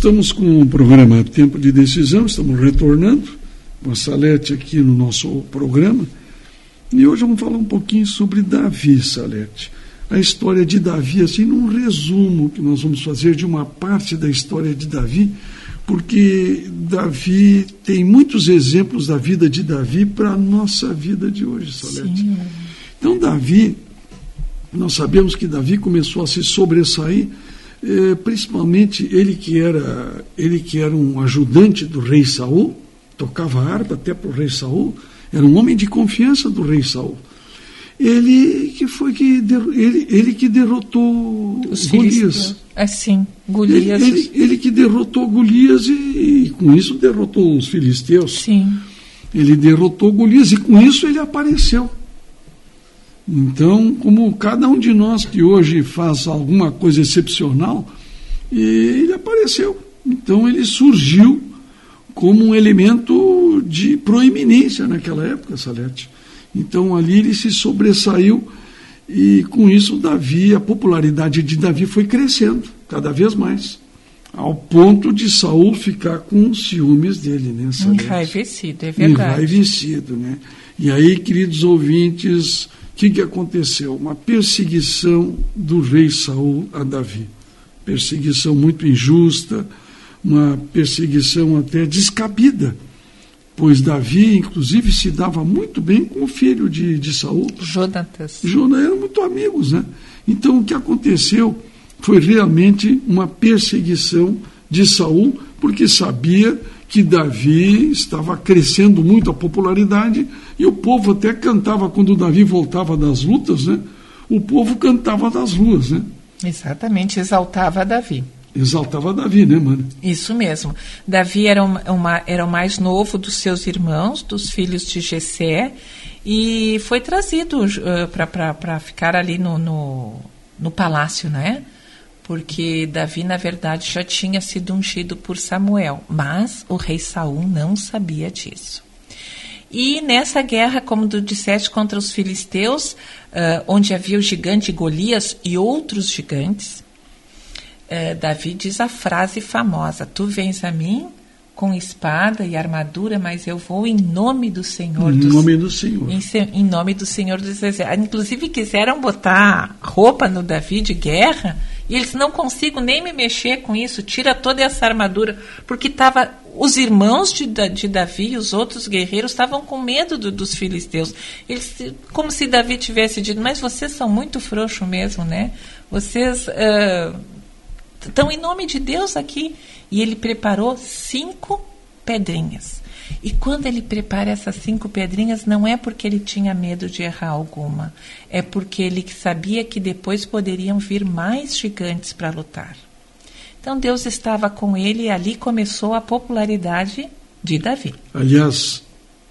Estamos com o programa Tempo de Decisão, estamos retornando com a Salete aqui no nosso programa. E hoje vamos falar um pouquinho sobre Davi, Salete. A história de Davi, assim, num resumo que nós vamos fazer de uma parte da história de Davi, porque Davi tem muitos exemplos da vida de Davi para a nossa vida de hoje, Salete. Sim. Então, Davi, nós sabemos que Davi começou a se sobressair eh, principalmente ele que era ele que era um ajudante do rei Saul, tocava harpa até para o rei Saul, era um homem de confiança do rei Saul. Ele que foi que ele, ele que derrotou Os Golias. Assim, Golias. Ele, ele, ele, que derrotou Golias e, e, com isso derrotou os filisteus. Sim. Ele derrotou Golias e com isso ele apareceu. Então, como cada um de nós que hoje faz alguma coisa excepcional, ele apareceu. Então, ele surgiu como um elemento de proeminência naquela época, Salete. Então, ali ele se sobressaiu e, com isso, Davi, a popularidade de Davi foi crescendo cada vez mais ao ponto de Saul ficar com ciúmes dele, né? Salete? Enraivecido, é verdade. Enraivecido, né? E aí, queridos ouvintes, que, que aconteceu? Uma perseguição do rei Saul a Davi. Perseguição muito injusta, uma perseguição até descabida, pois Davi, inclusive, se dava muito bem com o filho de, de Saul. Jonatas. Jonas eram muito amigos, né? Então o que aconteceu foi realmente uma perseguição de Saul, porque sabia que Davi estava crescendo muito a popularidade e o povo até cantava quando Davi voltava das lutas, né? O povo cantava das ruas, né? Exatamente, exaltava Davi. Exaltava Davi, né, mano? Isso mesmo. Davi era, uma, era o mais novo dos seus irmãos, dos filhos de Jessé, e foi trazido uh, para ficar ali no, no, no palácio, né? Porque Davi, na verdade, já tinha sido ungido por Samuel, mas o rei Saul não sabia disso. E nessa guerra, como tu disseste, contra os filisteus, uh, onde havia o gigante Golias e outros gigantes, uh, Davi diz a frase famosa: Tu vens a mim com espada e armadura, mas eu vou em nome do Senhor. Em dos, nome do Senhor. Em, em, nome do Senhor dos Exércitos. Inclusive quiseram botar roupa no Davi de guerra e eles não consigo nem me mexer com isso, tira toda essa armadura, porque tava os irmãos de, de Davi e os outros guerreiros estavam com medo do, dos filisteus. Eles, como se Davi tivesse dito, mas vocês são muito frouxos mesmo, né? Vocês uh, estão em nome de Deus aqui. E ele preparou cinco pedrinhas. E quando ele prepara essas cinco pedrinhas, não é porque ele tinha medo de errar alguma, é porque ele sabia que depois poderiam vir mais gigantes para lutar. Então Deus estava com ele e ali começou a popularidade de Davi. Aliás,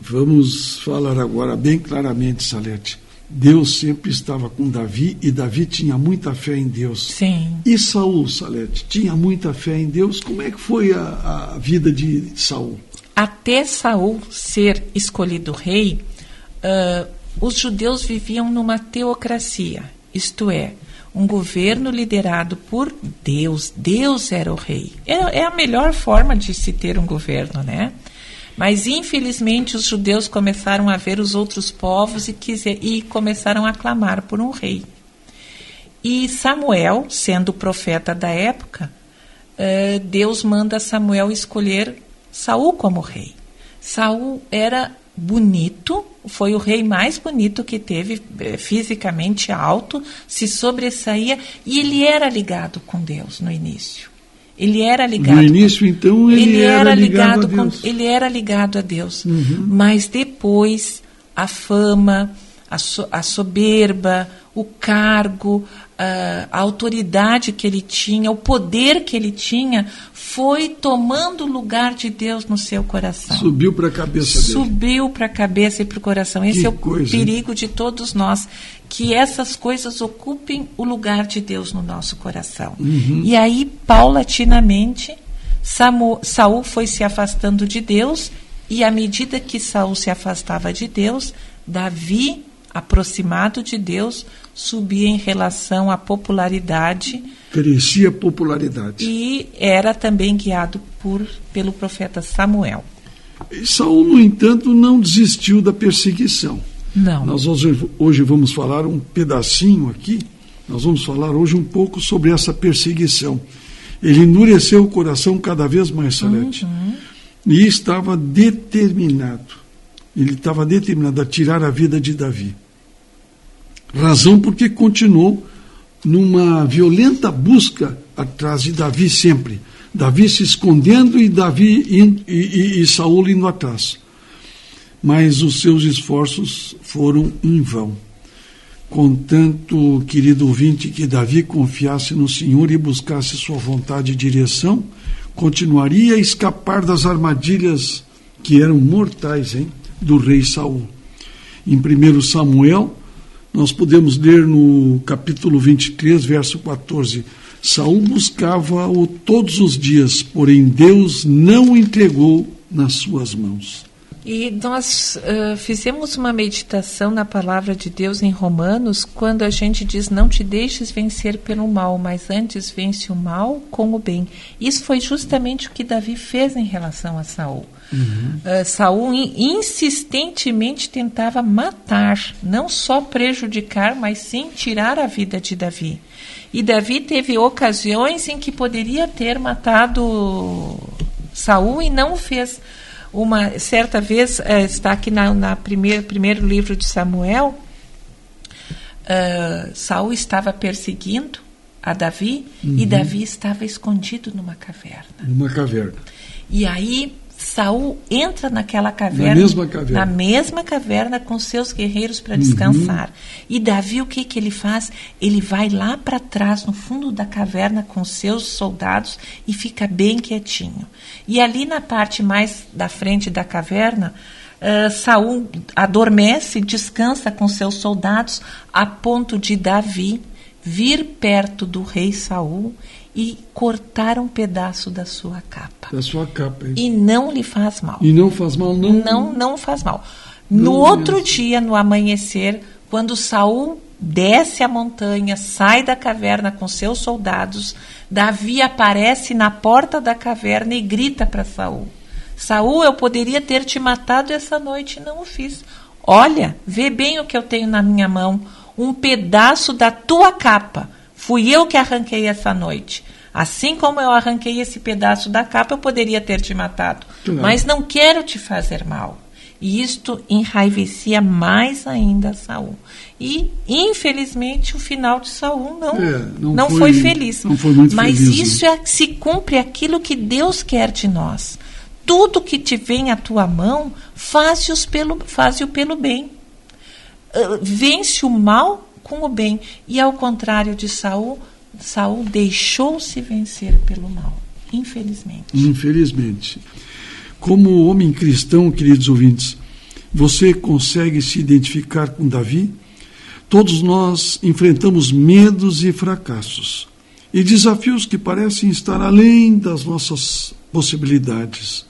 vamos falar agora bem claramente, Salete. Deus sempre estava com Davi e Davi tinha muita fé em Deus. Sim. E Saul, Salete, tinha muita fé em Deus. Como é que foi a, a vida de Saul? Até Saul ser escolhido rei, uh, os judeus viviam numa teocracia, isto é, um governo liderado por Deus. Deus era o rei. É, é a melhor forma de se ter um governo, né? Mas infelizmente os judeus começaram a ver os outros povos e, quiser, e começaram a clamar por um rei. E Samuel, sendo profeta da época, uh, Deus manda Samuel escolher Saul como rei. Saul era bonito, foi o rei mais bonito que teve, eh, fisicamente alto, se sobressaía e ele era ligado com Deus no início. Ele era ligado. No início, então, ele, ele era, era, ligado, ligado com, ele era ligado a Deus. Uhum. Mas depois a fama, a, so, a soberba, o cargo, a, a autoridade que ele tinha, o poder que ele tinha, foi tomando o lugar de Deus no seu coração. Subiu para a cabeça dele. Subiu para a cabeça e para o coração. Esse que é o coisa, perigo hein? de todos nós, que essas coisas ocupem o lugar de Deus no nosso coração. Uhum. E aí, paulatinamente, Samu, Saul foi se afastando de Deus, e à medida que Saul se afastava de Deus, Davi, aproximado de Deus, subia em relação à popularidade crescia popularidade. E era também guiado por, pelo profeta Samuel. E Saul, no entanto, não desistiu da perseguição. Não. Nós hoje, hoje vamos falar um pedacinho aqui, nós vamos falar hoje um pouco sobre essa perseguição. Ele endureceu o coração cada vez mais, Salete. Uhum. E estava determinado. Ele estava determinado a tirar a vida de Davi. Razão porque continuou numa violenta busca atrás de Davi sempre. Davi se escondendo e Davi indo, e, e, e Saul indo atrás. Mas os seus esforços foram em vão. Contanto, querido ouvinte, que Davi confiasse no Senhor e buscasse sua vontade e direção, continuaria a escapar das armadilhas que eram mortais hein, do rei Saul. Em 1 Samuel, nós podemos ler no capítulo 23, verso 14. Saul buscava-o todos os dias, porém Deus não o entregou nas suas mãos. E nós uh, fizemos uma meditação na palavra de Deus em Romanos, quando a gente diz: Não te deixes vencer pelo mal, mas antes vence o mal com o bem. Isso foi justamente o que Davi fez em relação a Saul. Uhum. Uh, Saul insistentemente tentava matar, não só prejudicar, mas sim tirar a vida de Davi. E Davi teve ocasiões em que poderia ter matado Saul e não o fez uma certa vez uh, está aqui na, na primeiro primeiro livro de Samuel. Uh, Saul estava perseguindo a Davi uhum. e Davi estava escondido numa caverna. Numa caverna. E aí Saul entra naquela caverna, na mesma caverna, na mesma caverna com seus guerreiros para descansar. Uhum. E Davi o que que ele faz? Ele vai lá para trás, no fundo da caverna com seus soldados e fica bem quietinho. E ali na parte mais da frente da caverna, uh, Saul adormece, descansa com seus soldados a ponto de Davi vir perto do rei Saul e cortar um pedaço da sua capa. Da sua capa. E não lhe faz mal. E não faz mal, não? Não, não faz mal. No não outro mesmo. dia, no amanhecer, quando Saul desce a montanha, sai da caverna com seus soldados, Davi aparece na porta da caverna e grita para Saul: Saul, eu poderia ter te matado essa noite e não o fiz. Olha, vê bem o que eu tenho na minha mão, um pedaço da tua capa Fui eu que arranquei essa noite. Assim como eu arranquei esse pedaço da capa, eu poderia ter te matado. Não. Mas não quero te fazer mal. E isto enraivecia mais ainda Saul. E, infelizmente, o final de Saul não, é, não, não foi, foi, feliz. Não foi Mas feliz, isso é, se cumpre aquilo que Deus quer de nós. Tudo que te vem à tua mão, faze-o pelo, faz pelo bem. Uh, vence o mal com o bem. E ao contrário de Saul, Saul deixou-se vencer pelo mal, infelizmente. Infelizmente. Como homem cristão, queridos ouvintes, você consegue se identificar com Davi? Todos nós enfrentamos medos e fracassos e desafios que parecem estar além das nossas possibilidades.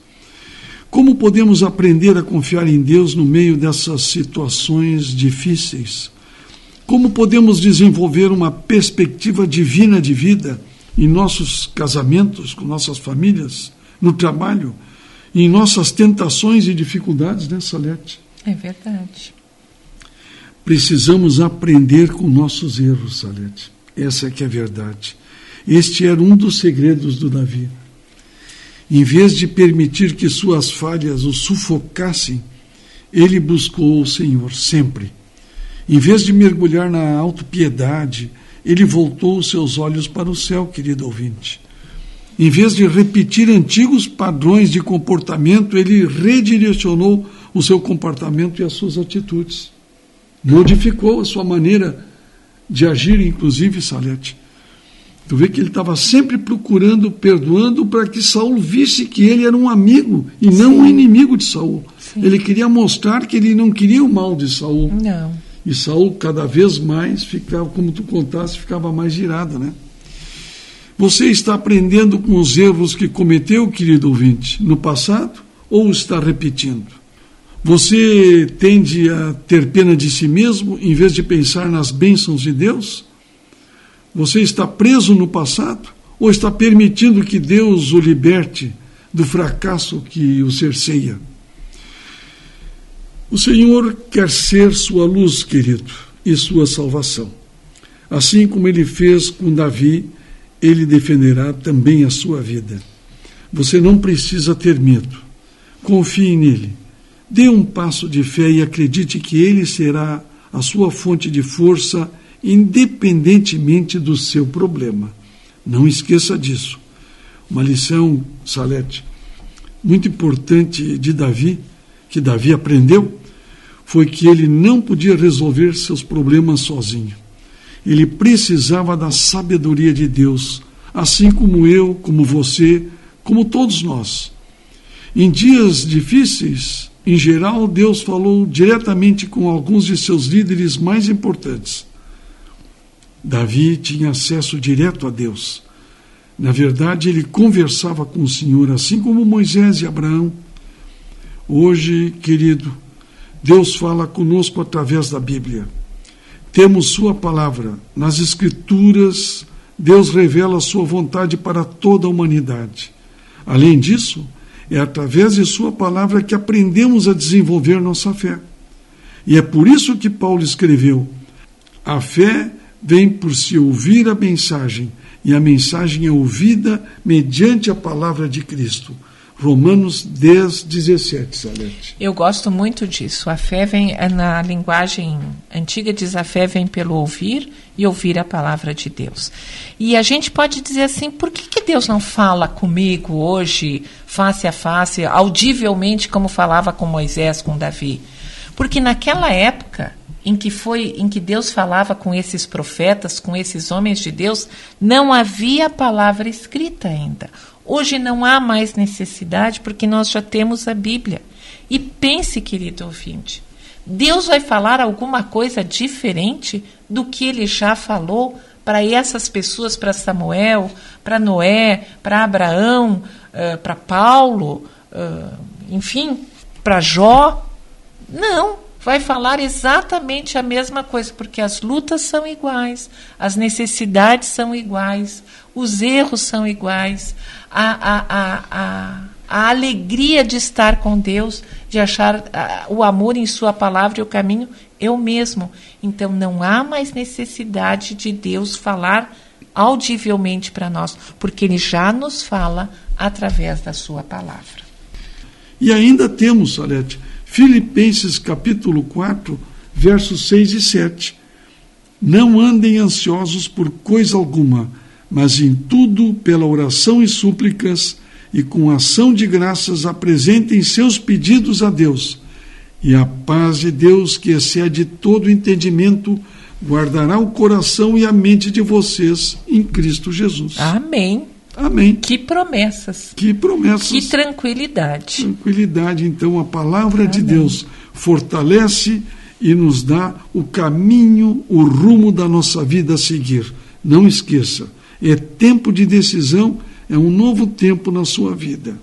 Como podemos aprender a confiar em Deus no meio dessas situações difíceis? Como podemos desenvolver uma perspectiva divina de vida em nossos casamentos, com nossas famílias, no trabalho, em nossas tentações e dificuldades, né, Salete? É verdade. Precisamos aprender com nossos erros, Salete. Essa é que é a verdade. Este era um dos segredos do Davi. Em vez de permitir que suas falhas o sufocassem, ele buscou o Senhor sempre em vez de mergulhar na autopiedade, ele voltou os seus olhos para o céu, querido ouvinte. Em vez de repetir antigos padrões de comportamento, ele redirecionou o seu comportamento e as suas atitudes. Modificou a sua maneira de agir, inclusive, Salete. Tu vê que ele estava sempre procurando, perdoando, para que Saul visse que ele era um amigo e não Sim. um inimigo de Saul. Sim. Ele queria mostrar que ele não queria o mal de Saul. Não. E Saul cada vez mais ficava, como tu contaste, ficava mais girado, né? Você está aprendendo com os erros que cometeu, querido ouvinte, no passado ou está repetindo? Você tende a ter pena de si mesmo em vez de pensar nas bênçãos de Deus? Você está preso no passado ou está permitindo que Deus o liberte do fracasso que o cerceia? O Senhor quer ser sua luz, querido, e sua salvação. Assim como ele fez com Davi, ele defenderá também a sua vida. Você não precisa ter medo. Confie nele. Dê um passo de fé e acredite que ele será a sua fonte de força, independentemente do seu problema. Não esqueça disso. Uma lição, Salete, muito importante de Davi, que Davi aprendeu, foi que ele não podia resolver seus problemas sozinho. Ele precisava da sabedoria de Deus, assim como eu, como você, como todos nós. Em dias difíceis, em geral, Deus falou diretamente com alguns de seus líderes mais importantes. Davi tinha acesso direto a Deus. Na verdade, ele conversava com o Senhor, assim como Moisés e Abraão. Hoje, querido, Deus fala conosco através da Bíblia. Temos Sua palavra. Nas Escrituras, Deus revela Sua vontade para toda a humanidade. Além disso, é através de Sua palavra que aprendemos a desenvolver nossa fé. E é por isso que Paulo escreveu: a fé vem por se ouvir a mensagem, e a mensagem é ouvida mediante a palavra de Cristo. Romanos 10, 17, Salete. Eu gosto muito disso. A fé vem, é na linguagem antiga, diz a fé vem pelo ouvir e ouvir a palavra de Deus. E a gente pode dizer assim: por que, que Deus não fala comigo hoje, face a face, audivelmente, como falava com Moisés, com Davi? Porque naquela época em que foi em que Deus falava com esses profetas, com esses homens de Deus, não havia palavra escrita ainda. Hoje não há mais necessidade porque nós já temos a Bíblia. E pense, querido ouvinte, Deus vai falar alguma coisa diferente do que ele já falou para essas pessoas, para Samuel, para Noé, para Abraão, uh, para Paulo, uh, enfim, para Jó? Não, vai falar exatamente a mesma coisa, porque as lutas são iguais, as necessidades são iguais, os erros são iguais, a, a, a, a, alegria de estar com Deus, de achar o amor em Sua palavra e o caminho é o mesmo. Então não há mais necessidade de Deus falar audivelmente para nós, porque Ele já nos fala através da Sua palavra. E ainda temos, Salete, Filipenses capítulo 4, versos 6 e 7. Não andem ansiosos por coisa alguma mas em tudo, pela oração e súplicas, e com ação de graças, apresentem seus pedidos a Deus. E a paz de Deus, que excede todo entendimento, guardará o coração e a mente de vocês em Cristo Jesus. Amém. Amém. Que promessas. Que promessas. Que tranquilidade. Tranquilidade. Então, a palavra Amém. de Deus fortalece e nos dá o caminho, o rumo da nossa vida a seguir. Não esqueça é tempo de decisão, é um novo tempo na sua vida.